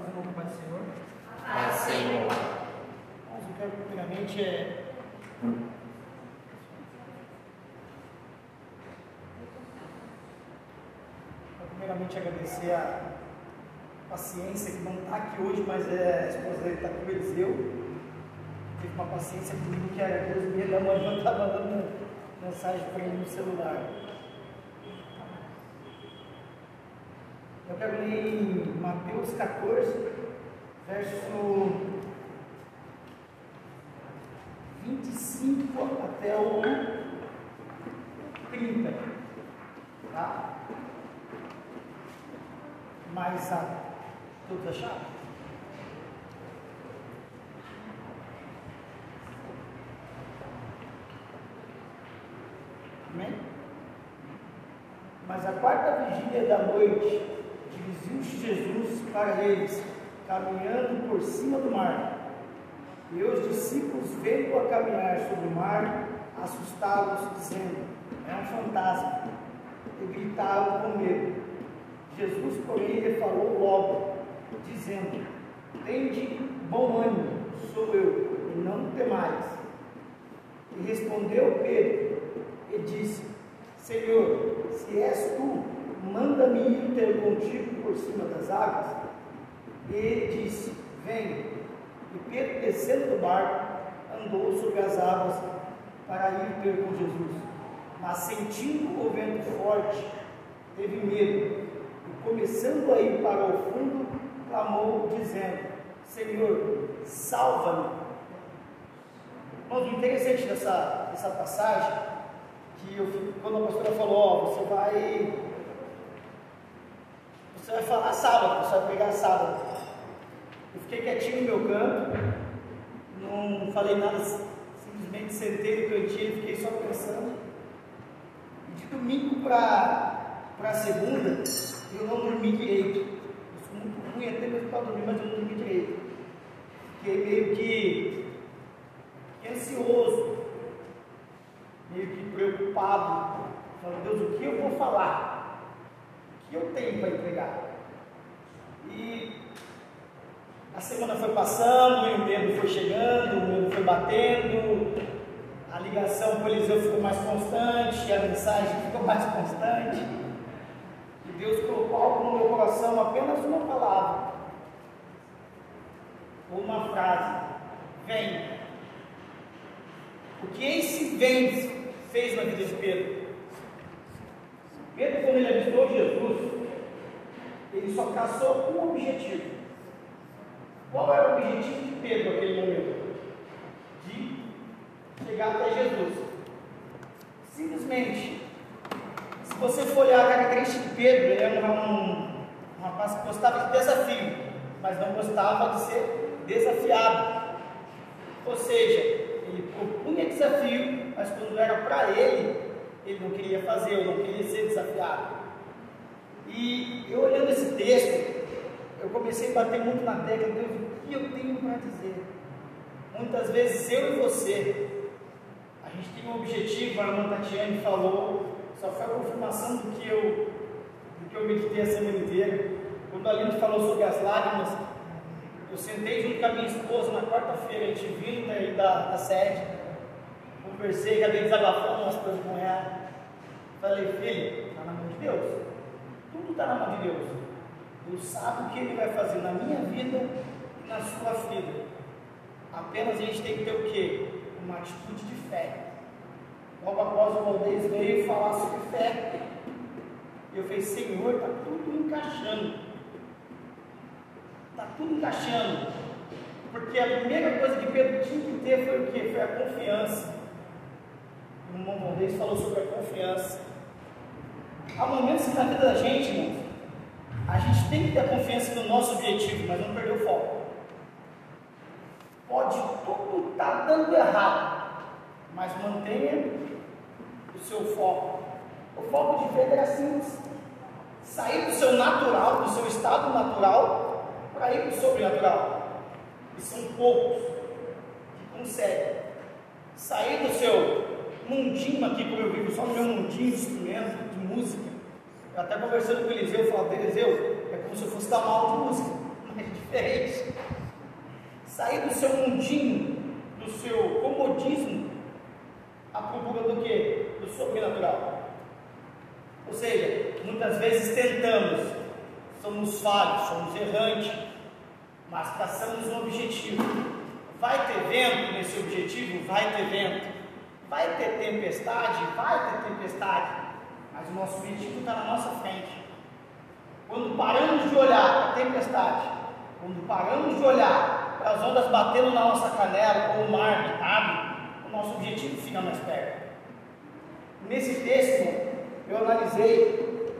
Paz e novo, Pai do Senhor. Paz, Senhor. Mas eu quero primeiramente é quero primeiramente agradecer a paciência que não está aqui hoje, mas é, a esposa dele está aqui, o Eliseu. Teve uma paciência comigo que era duas meia da manhã, eu estava mandando mensagem para ele no celular. Eu quero ler em Mateus 14, verso 25 até o 30. Tá? Mas a. Todos acharam? Amém? Mas a quarta vigília da noite, dirigiu-se Jesus para eles, caminhando por cima do mar. E os discípulos, vendo-a caminhar sobre o mar, assustados, dizendo: É um fantasma. E gritavam com medo. Jesus, porém, lhe falou logo, dizendo: Tende bom ânimo, sou eu, e não temais. E respondeu Pedro e disse: Senhor, se és tu, manda-me ir ter contigo por cima das águas. E ele disse: Vem. E Pedro, descendo do barco, andou sobre as águas para ir ter com Jesus. Mas sentindo o vento forte, teve medo e, começando a ir para o fundo, clamou, dizendo: Senhor, salva-me. Irmãos, o interessante dessa, dessa passagem, que eu, quando a pastora falou, ó, você vai você vai falar sábado, você vai pregar sábado. Eu fiquei quietinho no meu canto, não falei nada, simplesmente sentei no cantinho e fiquei só pensando. De domingo para segunda, eu não dormi direito. Eu sou muito ruim até mesmo para dormir, mas eu não dormi direito. Fiquei meio que, ansioso, meio que preocupado. Falando, Deus, o que eu vou falar? Que eu tenho para entregar? E a semana foi passando, o medo foi chegando, o medo foi batendo, a ligação com o Eliseu ficou mais constante, a mensagem ficou mais constante. E Deus colocou algo no meu coração, apenas uma palavra, uma frase: Vem. O que esse vem fez na vida de Pedro? Pedro, quando ele avistou Jesus, ele só caçou um objetivo. Qual era o objetivo de Pedro naquele momento? De chegar até Jesus. Simplesmente. Se você for olhar a característica de Pedro, ele era um, um, rapaz que gostava de desafio, mas não gostava de ser desafiado. Ou seja, ele propunha desafio, mas quando era para ele, ele não queria fazer, ou não queria ser desafiado. E eu olhando esse texto, eu comecei a bater muito na tecla, Deus, o que eu tenho para dizer? Muitas vezes eu e você, a gente tem um objetivo, a irmã Tatiane falou, só foi a confirmação do que eu, do que eu meditei a semana inteira. Quando a Aline falou sobre as lágrimas, eu sentei junto com a minha esposa na quarta-feira, a gente vindo da, da sede, conversei, acabei desabafando umas coisas com ela. Falei, filho, está na mão de Deus. Tudo está na mão de Deus. Deus sabe o que Ele vai fazer na minha vida e na sua vida. Apenas a gente tem que ter o quê? Uma atitude de fé. Logo após o Valdez veio falar sobre fé. Eu falei, Senhor, está tudo encaixando. Está tudo encaixando. Porque a primeira coisa que Pedro tinha que ter foi o quê? Foi a confiança. Irmão Valdez falou sobre a confiança. Há momentos na vida da gente, irmãos, a gente tem que ter confiança no nosso objetivo, mas não perder o foco. Pode tudo estar tá dando errado, mas mantenha o seu foco. O foco de Pedro era simples: sair do seu natural, do seu estado natural, para ir para o sobrenatural. E são poucos que conseguem sair do seu mundinho aqui, como eu vivo, só no meu mundinho de instrumento, de música. Eu até conversando com o Eliseu, eu falava, Eliseu, é como se eu fosse dar uma aula de música. mais diferente. Sair do seu mundinho, do seu comodismo, à procura do que? Do sobrenatural. Ou seja, muitas vezes tentamos, somos falhos, somos errantes, mas traçamos um objetivo. Vai ter vento nesse objetivo? Vai ter vento. Vai ter tempestade? Vai ter tempestade. Mas o nosso objetivo está na nossa frente. Quando paramos de olhar para a tempestade, quando paramos de olhar para as ondas batendo na nossa canela ou o mar agitado, o nosso objetivo fica mais perto. Nesse texto, eu analisei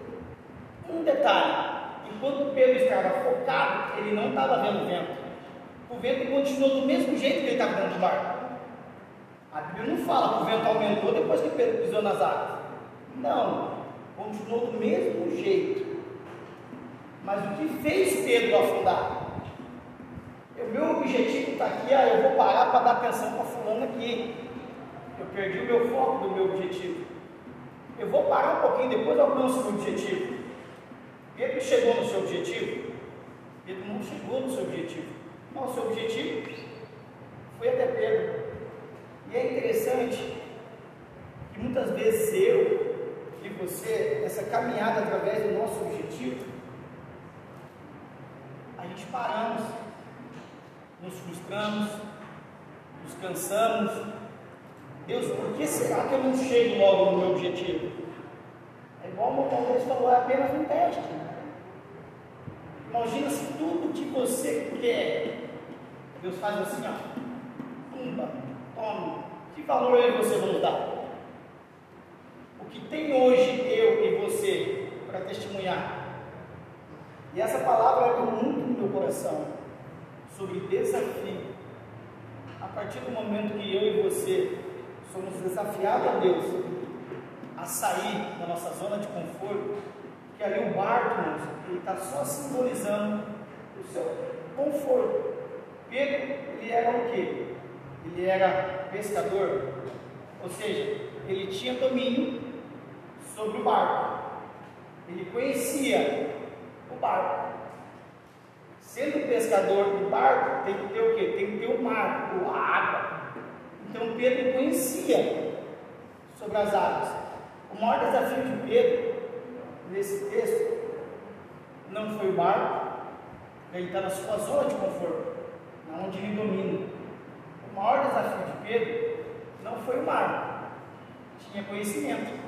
um detalhe. Enquanto Pedro estava focado, ele não estava vendo o vento. O vento continuou do mesmo jeito que ele estava dentro do barco. A Bíblia não fala que o vento aumentou depois que Pedro pisou nas águas. Não, continuou do mesmo jeito. Mas o que fez Pedro afundar? O meu objetivo está aqui, ah, eu vou parar para dar atenção para fulano aqui. Eu perdi o meu foco do meu objetivo. Eu vou parar um pouquinho, depois eu alcanço o meu objetivo. Pedro chegou no seu objetivo? Pedro não chegou no seu objetivo. Não, o seu objetivo foi até Pedro. E é interessante que muitas vezes eu e você, essa caminhada através do nosso objetivo, a gente paramos, nos frustramos, nos cansamos. Deus, por que será que eu não chego logo no meu objetivo? É igual o Palmeiras falou, é apenas um teste. Imagina se tudo que você quer, Deus faz assim, ó, pumba, que valor eu e você vamos dar? O que tem hoje eu e você para testemunhar? E essa palavra é muito no meu coração sobre desafio. A partir do momento que eu e você somos desafiados a Deus a sair da nossa zona de conforto, que ali o barco, está só simbolizando o seu conforto. Pedro, ele era o quê? Ele era pescador, ou seja, ele tinha domínio sobre o barco. Ele conhecia o barco. Sendo pescador do barco, tem que ter o quê? Tem que ter o mar, a água. Então Pedro conhecia sobre as águas. O maior desafio de Pedro, nesse texto, não foi o barco, ele está na sua zona de conforto, onde ele domina. O maior desafio de Pedro não foi o mar, tinha conhecimento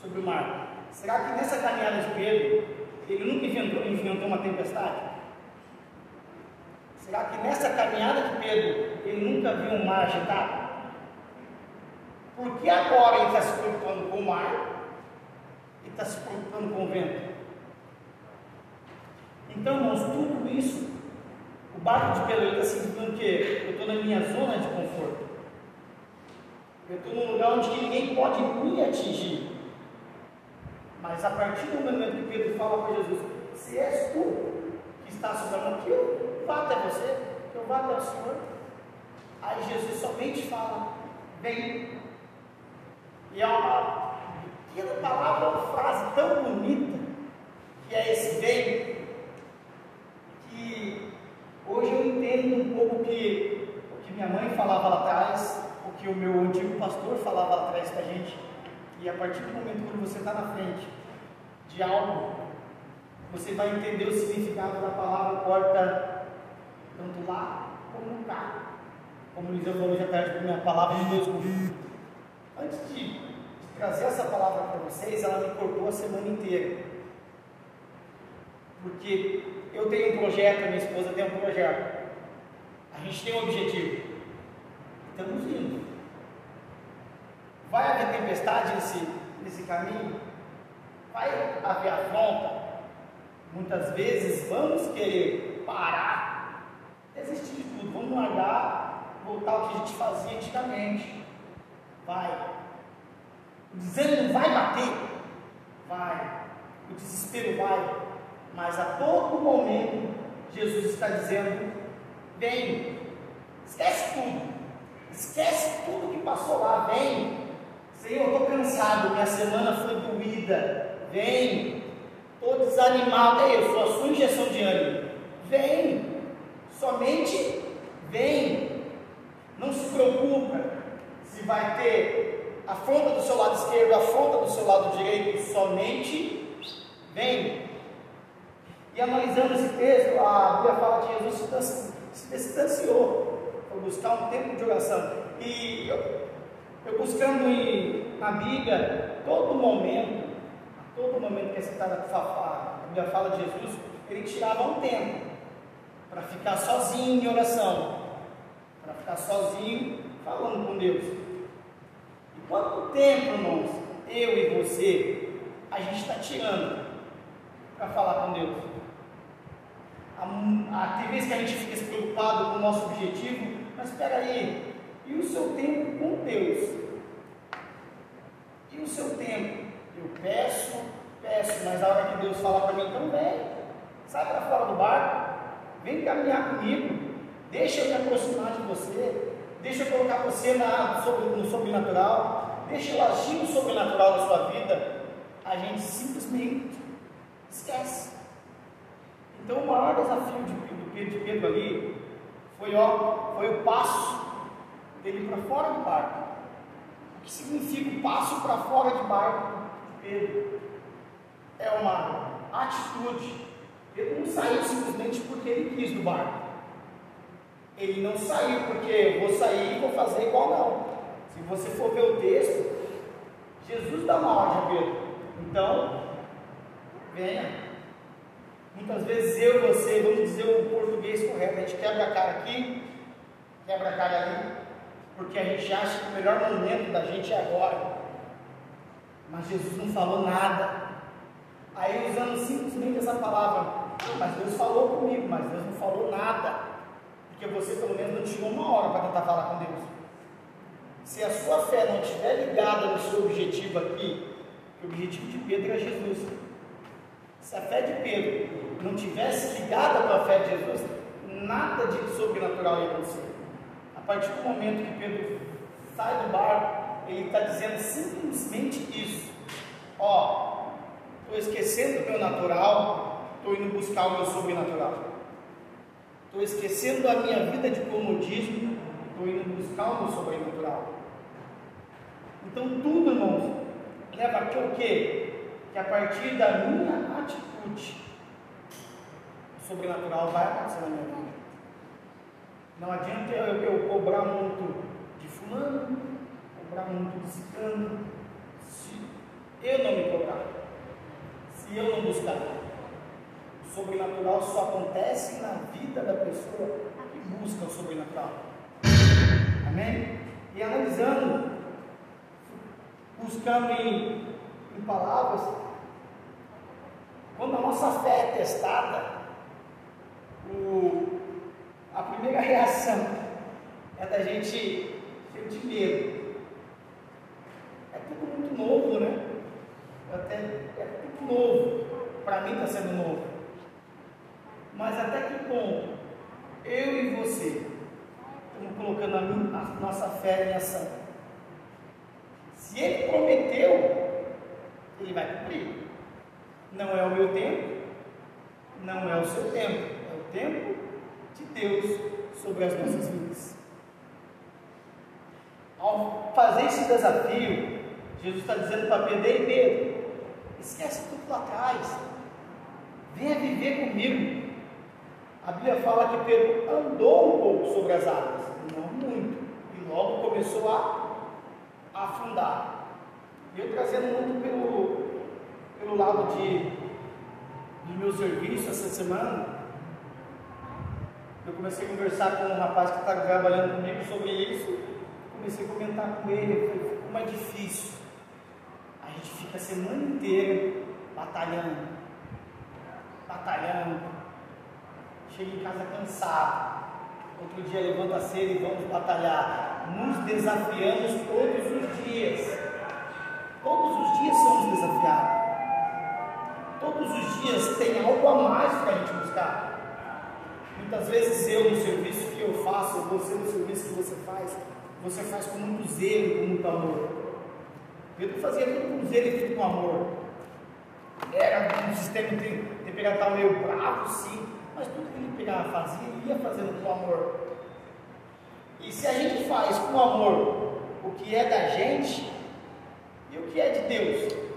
sobre o mar. Será que nessa caminhada de Pedro, ele nunca inventou, inventou uma tempestade? Será que nessa caminhada de Pedro, ele nunca viu um mar agitado? Por que agora ele está se preocupando com o mar e está se preocupando com o vento? Então, irmãos, tudo isso, o barco de Pedro está significando que eu estou na minha zona de conforto. Eu estou num lugar onde ninguém pode me atingir. Mas a partir do momento que Pedro fala para Jesus, se és tu que está sobre a que eu vá até você, que eu vá até o Senhor. Aí Jesus somente fala, vem. E é uma pequena palavra, uma frase tão bonita, que é esse vem, que hoje eu entendo um pouco o que minha mãe falava lá atrás, o que o meu antigo pastor falava lá atrás para a gente e a partir do momento que você está na frente de algo, você vai entender o significado da palavra porta, tanto lá como cá. Como o Eliseu falou à tarde com a minha palavra de Deus. Antes de, de trazer essa palavra para vocês, ela me cortou a semana inteira. Porque eu tenho um projeto, minha esposa tem um projeto. A gente tem um objetivo. Estamos indo. Vai haver tempestade nesse, nesse caminho? Vai haver afronta? Muitas vezes vamos querer parar, desistir de tudo, vamos largar, voltar ao que a gente fazia antigamente. Vai. O desânimo vai bater? Vai. O desespero vai. Mas a todo momento, Jesus está dizendo: vem, esquece tudo, esquece tudo que passou lá, vem, Senhor, eu estou cansado, minha semana foi doída. Vem, estou desanimado. É isso, a sua injeção de ânimo. Vem. Somente vem. Não se preocupa se vai ter afronta do seu lado esquerdo, afronta do seu lado direito, somente vem. E analisando esse texto, a Bíblia fala que Jesus se distanciou para buscar um tempo de oração. E eu, eu buscando em, na Bíblia, todo momento, todo momento que é citada a Bíblia fala de Jesus, ele tirava um tempo para ficar sozinho em oração, para ficar sozinho falando com Deus. E quanto tempo, irmãos, eu e você, a gente está tirando para falar com Deus? Tem vezes que a gente fica preocupado com o nosso objetivo, mas espera aí, e o seu tempo com Deus? E o seu tempo? Eu peço, peço, mas a hora que Deus fala para mim, então vem, sai para fora do barco, vem caminhar comigo, deixa eu me aproximar de você, deixa eu colocar você na, no sobrenatural, deixa eu agir no sobrenatural da sua vida. A gente simplesmente esquece. Então, o maior desafio de, de, Pedro ali foi, ó, foi o passo dele para fora do barco. O que significa o passo para fora de barco de Pedro? É uma atitude. Ele não saiu simplesmente porque ele quis do barco. Ele não saiu porque vou sair e vou fazer igual não. Se você for ver o texto, Jesus dá uma ordem a Pedro. Então, venha. Muitas vezes eu você, vamos dizer o português correto, a gente quebra a cara aqui, quebra a cara ali, porque a gente acha que o melhor momento da gente é agora. Mas Jesus não falou nada. Aí usando simplesmente essa palavra, ah, mas Deus falou comigo, mas Deus não falou nada. Porque você pelo menos não tirou uma hora para tentar falar com Deus. Se a sua fé não estiver ligada no seu objetivo aqui, o objetivo de Pedro é Jesus. Se a fé de Pedro não tivesse ligada com a fé de Jesus, nada de sobrenatural ia acontecer. A partir do momento que Pedro sai do barco, ele está dizendo simplesmente isso: Ó, estou esquecendo o meu natural, estou indo buscar o meu sobrenatural. Estou esquecendo a minha vida de comodismo, estou indo buscar o meu sobrenatural. Então, tudo, irmãos, leva aqui o quê? Que a partir da minha atitude, sobrenatural vai acontecer na minha vida. Não adianta eu, eu cobrar muito de fulano, cobrar muito de ciclano, se eu não me cobrar, se eu não buscar. O sobrenatural só acontece na vida da pessoa que busca o sobrenatural. Amém? E analisando, buscando em, em palavras, quando a nossa fé é testada, o, a primeira reação é da gente sentir medo. É tudo muito novo, né? Até, é tudo novo. Para mim está sendo novo. Mas até que ponto eu e você estamos colocando a, minha, a nossa fé em ação? Se ele prometeu, ele vai cumprir. Não é o meu tempo, não é o seu tempo tempo de Deus sobre as nossas vidas. Ao fazer esse desafio, Jesus está dizendo para Pedro: Ei Pedro, esquece tudo lá atrás, venha viver comigo. A Bíblia fala que Pedro andou um pouco sobre as águas, não muito, e logo começou a afundar. E eu trazendo muito pelo, pelo lado de, do meu serviço essa semana, eu comecei a conversar com um rapaz que está trabalhando comigo sobre isso. Comecei a comentar com ele, como é difícil. A gente fica a semana inteira batalhando, batalhando. Chega em casa cansado. Outro dia levanta cedo e vamos batalhar. Nos desafiamos todos os dias. Todos os dias somos desafiados. Todos os dias tem algo a mais para a gente buscar. Muitas vezes eu, no serviço que eu faço, você no serviço que você faz, você faz com muito zelo, com muito amor. Pedro fazia tudo com zelo e tudo com amor. Era um sistema temperatal meio bravo, sim, mas tudo que ele pegava fazia, ele ia fazendo com amor. E se a gente faz com amor o que é da gente e o que é de Deus,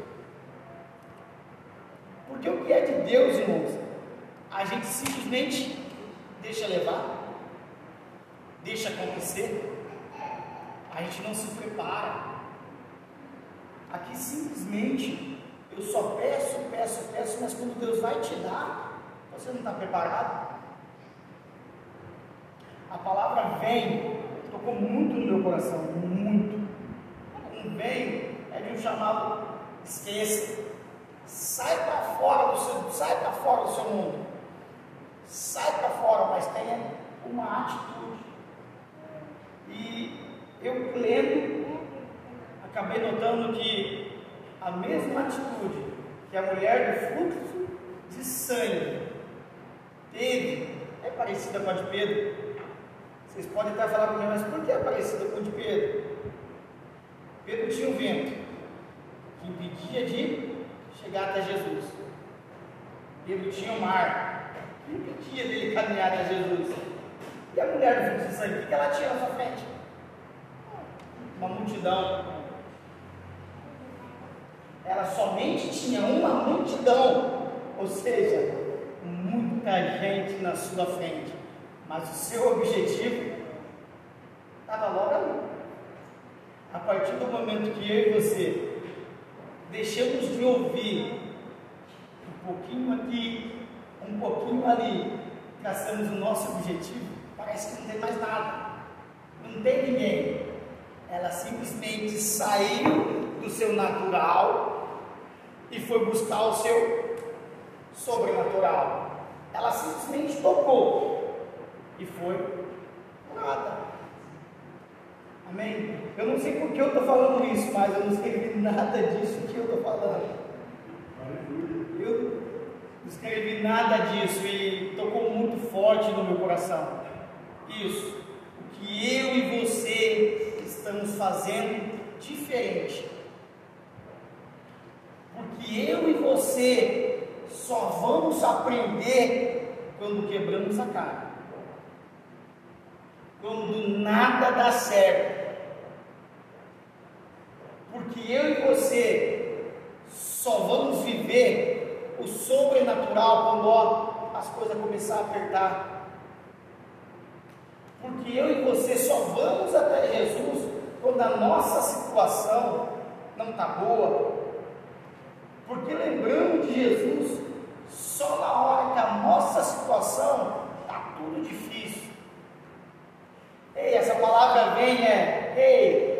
porque o que é de Deus, irmãos, a gente simplesmente deixa levar, deixa acontecer, a gente não se prepara. Aqui simplesmente eu só peço, peço, peço, mas quando Deus vai te dar, você não está preparado. A palavra vem, tocou muito no meu coração, muito. Um vem é de um chamado esqueça. Sai para fora do seu, sai para fora do seu mundo. Sai para fora, mas tenha uma atitude. E eu lendo, acabei notando que a mesma atitude que a mulher do fluxo de sangue teve é parecida com a de Pedro. Vocês podem até falar comigo, mas por que é parecida com a de Pedro? Pedro tinha um vento que impedia de chegar até Jesus. Pedro tinha um mar que impedia dele caminhar até Jesus. E a mulher do fluxo de sangue, o que ela tinha na sua frente? Uma multidão ela somente tinha uma multidão, ou seja, muita gente na sua frente, mas o seu objetivo estava logo ali. A partir do momento que eu e você deixamos de ouvir um pouquinho aqui, um pouquinho ali, traçamos o nosso objetivo, parece que não tem mais nada, não tem ninguém. Ela simplesmente saiu do seu natural e foi buscar o seu sobrenatural. Ela simplesmente tocou e foi nada. Amém? Eu não sei por que eu estou falando isso, mas eu não escrevi nada disso que eu estou falando. Eu não escrevi nada disso e tocou muito forte no meu coração. Isso. O que eu e você estamos fazendo diferente porque eu e você só vamos aprender quando quebramos a cara. Quando nada dá certo. Porque eu e você só vamos viver o sobrenatural quando as coisas começar a apertar. Porque eu e você só vamos até Jesus quando a nossa situação não está boa, porque lembrando de Jesus, só na hora que a nossa situação está tudo difícil. Ei, essa palavra vem é, ei,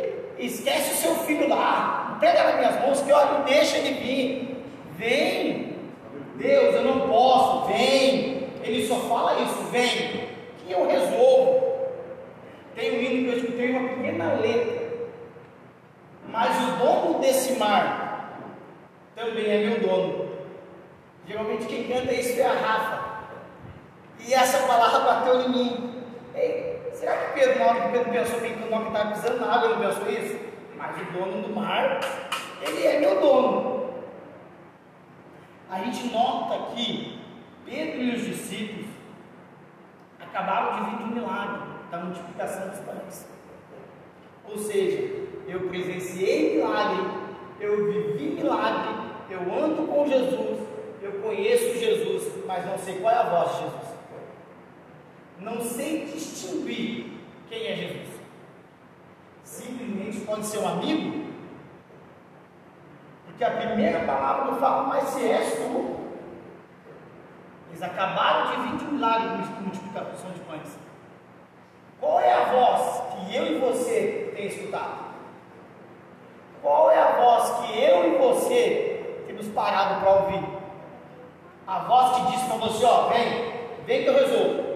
esquece o seu filho lá, pega nas minhas mãos que olha, deixa ele vir. Vem, Deus, eu não posso, vem. Ele só fala isso, vem, que eu resolvo. Tem um hino que eu escutei uma pequena letra. Mas o dono desse mar também é meu dono. Geralmente quem canta isso é a Rafa. E essa palavra bateu em mim. Ei, será que Pedro, na hora que Pedro pensou que o nome estava pisando na água, ele não pensou isso? Mas o dono do mar, ele é meu dono. A gente nota que Pedro e os discípulos acabaram de vir de um milagre da multiplicação dos pães. Ou seja, eu presenciei milagre, eu vivi milagre, eu ando com Jesus, eu conheço Jesus, mas não sei qual é a voz de Jesus. Não sei distinguir quem é Jesus. Simplesmente pode ser um amigo, porque a primeira palavra do fala, mas se és tu. Eles acabaram de vir de um milagre de multiplicação de pães. Qual é a voz que eu e você tem escutado? Qual é a voz que eu e você temos parado para ouvir. A voz que diz para você, ó, vem, vem que eu resolvo.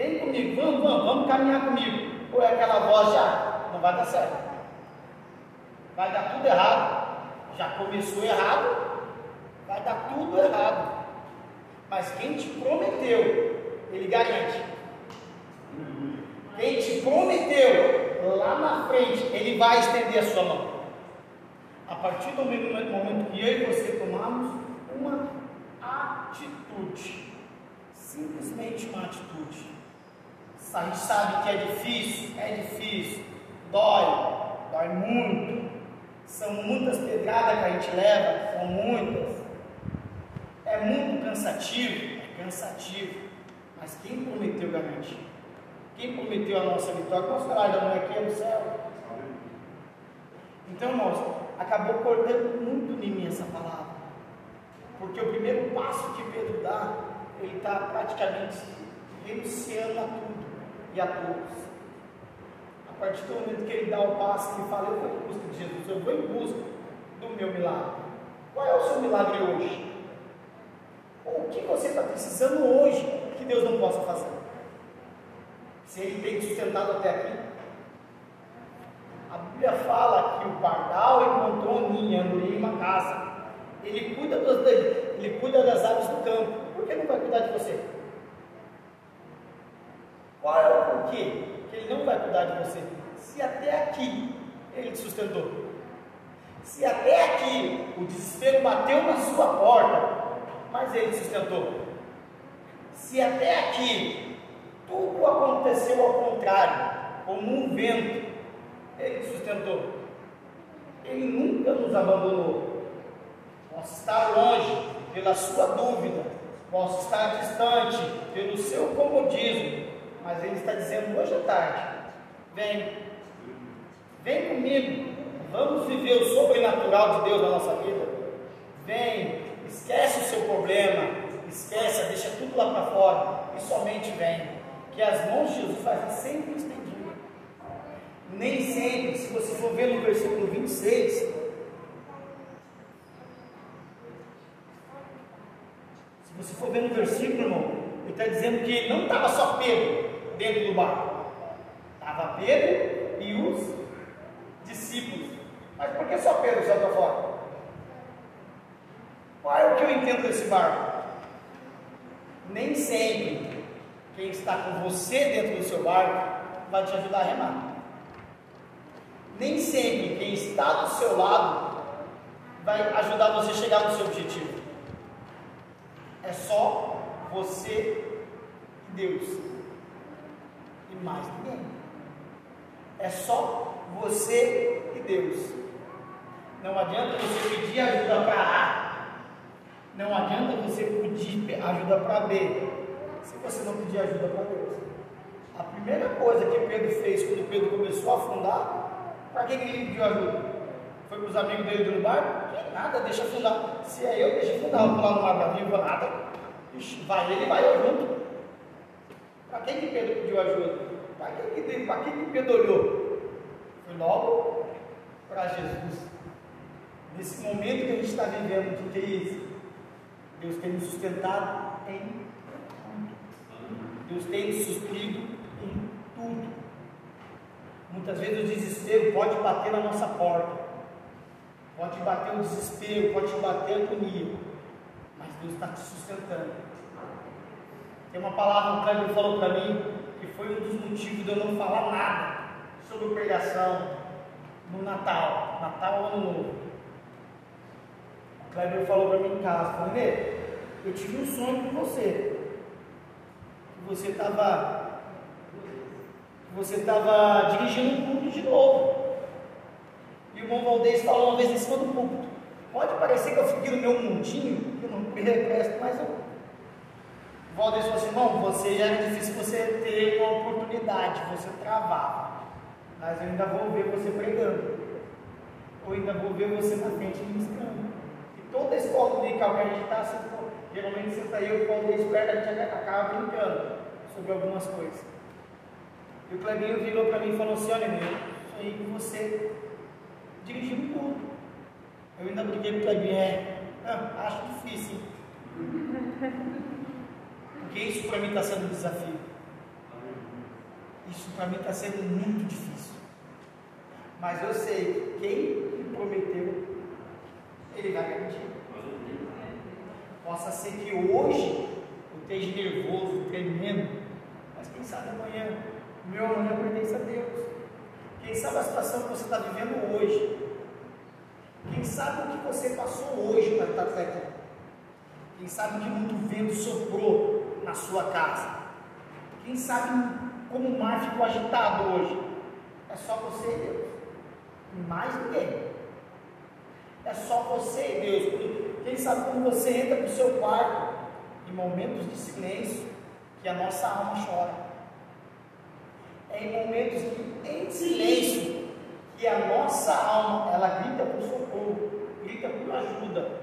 Vem comigo, vamos, vamos, vamos caminhar comigo. Ou é aquela voz já, não vai dar certo. Vai dar tudo errado. Já começou errado, vai dar tudo errado. Mas quem te prometeu, ele garante. Quem te prometeu lá na frente, ele vai estender a sua mão. A partir do momento que eu e você tomamos uma atitude, Simplesmente uma atitude. A gente sabe que é difícil, é difícil, dói, dói muito. São muitas pedradas que a gente leva, são muitas. É muito cansativo, é cansativo. Mas quem prometeu garante? Quem prometeu a nossa vitória? Nosso salário não é aqui, é no céu. Então, irmãos, acabou cortando muito em mim essa palavra. Porque o primeiro passo que Pedro dá, ele está praticamente renunciando a tudo e a todos. A partir do momento que ele dá o passo, ele fala: Eu vou em busca de Jesus, eu vou em busca do meu milagre. Qual é o seu milagre hoje? O que você está precisando hoje que Deus não possa fazer? Se ele tem sustentado até aqui. A Bíblia fala que o pardal encontrou um ninho em uma casa. Ele cuida, dos, ele cuida das aves do campo. Por que não vai cuidar de você? Qual é o porquê que ele não vai cuidar de você? Se até aqui ele te sustentou. Se até aqui o desespero bateu na sua porta, mas ele sustentou. Se até aqui tudo aconteceu ao contrário, como um vento, ele sustentou. Ele nunca nos abandonou. Posso estar longe pela sua dúvida, posso estar distante pelo seu comodismo, mas ele está dizendo hoje à tarde: vem, vem comigo, vamos viver o sobrenatural de Deus na nossa vida. Vem, esquece o seu problema, esquece, deixa tudo lá para fora e somente vem. Que as mãos de Jesus fazem sempre estendidas. Nem sempre, se você for ver no versículo 26, se você for ver no versículo, irmão, ele está dizendo que não estava só Pedro dentro do barco, estava Pedro e os discípulos. Mas por que só Pedro para fora? Qual é o que eu entendo desse barco? Nem sempre quem está com você dentro do seu barco vai te ajudar a remar. Nem sempre quem está do seu lado vai ajudar você a chegar no seu objetivo. É só você e Deus. E mais ninguém. É só você e Deus. Não adianta você pedir ajuda para A. Não adianta você pedir ajuda para B. Se você não pedir ajuda para Deus. A primeira coisa que Pedro fez quando Pedro começou a afundar para que ele pediu ajuda? Foi para os amigos dele do barco? Nada, deixa afundar. Se é eu, deixa afundar. Vou pular no mar bravio, vou nada. Vai ele, vai eu junto. Para quem que Pedro pediu ajuda? Para quem que, para quem que Pedro olhou? Foi logo para Jesus. Nesse momento que a gente está vivendo, o que é? Deus tem nos sustentado em tudo. Deus tem nos suprido em tudo. Muitas vezes o desespero pode bater na nossa porta, pode bater o desespero, pode bater a agonia, mas Deus está te sustentando. Tem uma palavra que o Cleber falou para mim que foi um dos motivos de eu não falar nada sobre pregação no Natal, Natal ou Ano Novo. O Kleber falou para mim em casa, falou, eu tive um sonho com você. Que você estava você estava dirigindo um culto de novo. E o irmão Valdez falou uma vez em cima do púlpito. Pode parecer que eu fiquei no meu mundinho, que eu não me represto, mas eu. O Valdez falou assim, irmão, você já era difícil você ter uma oportunidade, você travava. Mas eu ainda vou ver você pregando. Ou ainda vou ver você na frente ministrando. E toda a escola dominical que a gente está, geralmente você está eu e o Valdez perto, a gente acaba brincando sobre algumas coisas. E o Clebinho virou para mim e falou assim: Olha, meu, sonhei com você dirigindo tudo. Eu ainda briguei com o Clebinho, é, não, acho difícil. Porque isso para mim está sendo um desafio. Isso para mim está sendo muito difícil. Mas eu sei, quem me prometeu, ele vai garantir. Possa ser que hoje eu esteja nervoso, tremendo, mas quem sabe amanhã meu amanhã pertence a Deus. Quem sabe a situação que você está vivendo hoje. Quem sabe o que você passou hoje para estar aqui. Quem sabe que muito vento soprou na sua casa? Quem sabe como o mar ficou agitado hoje? É só você e Deus. Mais ninguém. É só você e Deus. Quem sabe quando você entra para o seu quarto, em momentos de silêncio, que a nossa alma chora. É em momentos de, em silêncio que a nossa alma ela grita por socorro, grita por ajuda.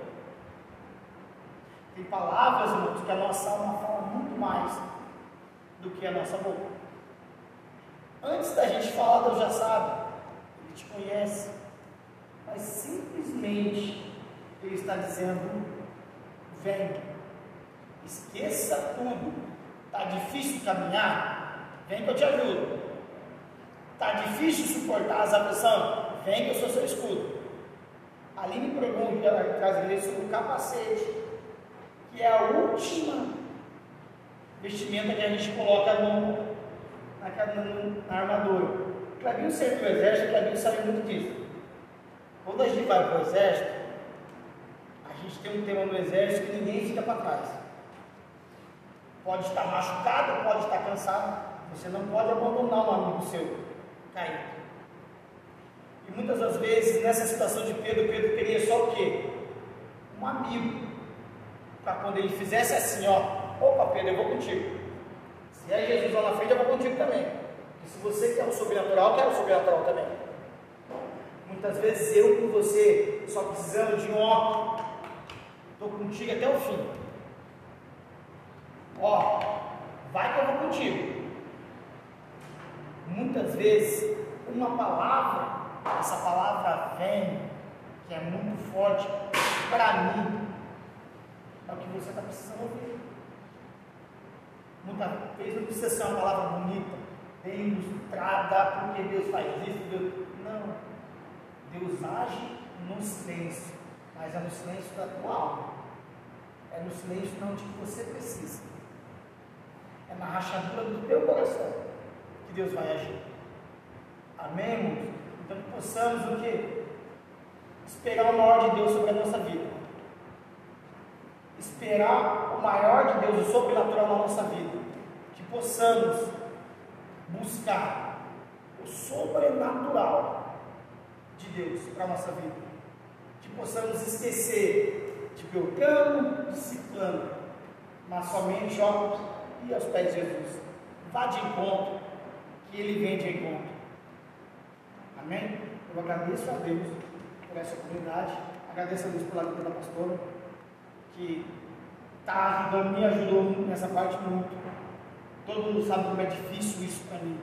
Tem palavras, irmãos, que a nossa alma fala muito mais do que a nossa boca. Antes da gente falar, Deus já sabe, Ele te conhece, mas simplesmente Ele está dizendo: vem, esqueça tudo. Está difícil caminhar? Vem que eu te ajudo. Está difícil suportar as aflições? Vem que eu sou seu escudo. Ali me pergunta traz sobre o capacete, que é a última vestimenta que a gente coloca no, na, na armadura. Clebinho sempre do exército, Clebinho sabe muito disso. Quando a gente vai para o exército, a gente tem um tema no exército que ninguém fica para trás. Pode estar machucado, pode estar cansado, você não pode abandonar um amigo seu caído. E muitas das vezes, nessa situação de Pedro, Pedro queria só o quê? Um amigo. Para quando ele fizesse assim, ó, opa Pedro, eu vou contigo. Se é Jesus lá na frente, eu vou contigo também. E se você quer o sobrenatural, eu quero o sobrenatural também. Muitas vezes eu com você, só precisando de um ó, estou contigo até o fim. Ó, vai que eu vou contigo. Muitas vezes, uma palavra, essa palavra vem, que é muito forte, para mim, é o que você está precisando ouvir. Muitas vezes não precisa ser uma palavra bonita, bem ilustrada, porque Deus faz isso, Deus. Não. Deus age no silêncio, mas é no silêncio da tua alma. É no silêncio não de que você precisa. É na rachadura do teu coração que Deus vai agir. Amém, irmãos? Então que possamos o quê? Esperar o maior de Deus sobre a nossa vida. Esperar o maior de Deus, o sobrenatural na nossa vida. Que possamos buscar o sobrenatural de Deus para a nossa vida. Que possamos esquecer de Belcano, de Ciclano, mas somente ó, e aos pés de Jesus. Vá de encontro, que Ele vem de encontro. Amém? Eu agradeço a Deus por essa oportunidade, agradeço a Deus pela vida da pastora, que está ajudando, me ajudou nessa parte muito. Todo mundo sabe como é difícil isso para mim.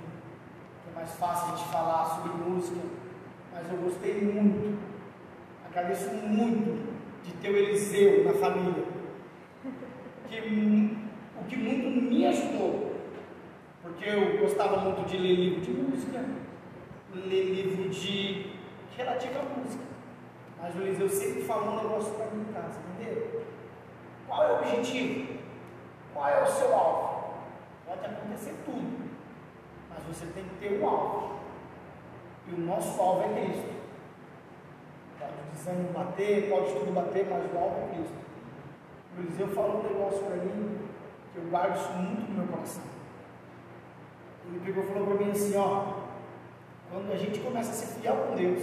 É mais fácil a gente falar sobre música, mas eu gostei muito. Agradeço muito de ter o Eliseu na família. Que, o que muito me ajudou. Porque eu gostava muito de ler livro de música, ler livro de relativo à música. Mas o Eliseu sempre falou um negócio para mim em casa, entendeu? Qual é o objetivo? Qual é o seu alvo? Pode acontecer tudo, mas você tem que ter um alvo. E o nosso alvo é Cristo. Pode o desânimo bater, pode tudo bater, mas o alvo é Cristo. O Eliseu falou um negócio para mim que eu guardo isso muito no meu coração. Ele pegou e falou para mim assim: ó, quando a gente começa a ser fiel com Deus,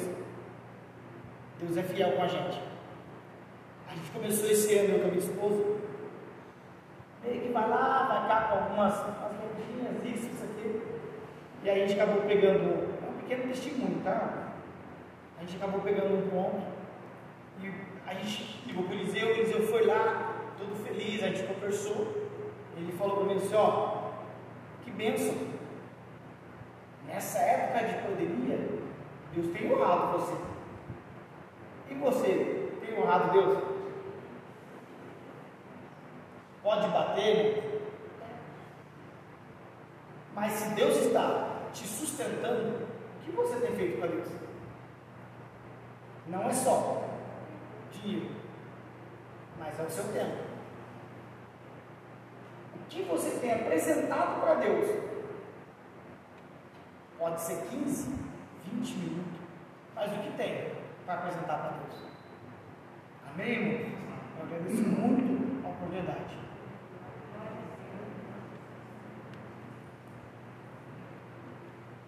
Deus é fiel com a gente. A gente começou esse ano, eu com a minha esposa, meio que vai lá, vai cá com algumas as isso, isso aqui. E aí a gente acabou pegando, é um pequeno testemunho, tá? A gente acabou pegando um ponto e a gente ligou para o Eliseu, o Eliseu foi lá, todo feliz, a gente conversou. Ele falou para mim assim, ó, que bênção. Nessa época de pandemia, Deus tem honrado você. E você tem honrado Deus? Pode bater, mas se Deus está te sustentando, o que você tem feito para Deus? Não é só dinheiro, mas é o seu tempo. O que você tem apresentado para Deus? Pode ser 15, 20 minutos, mas o que tem para apresentar para Deus? Amém, irmão? Eu agradeço muito a oportunidade.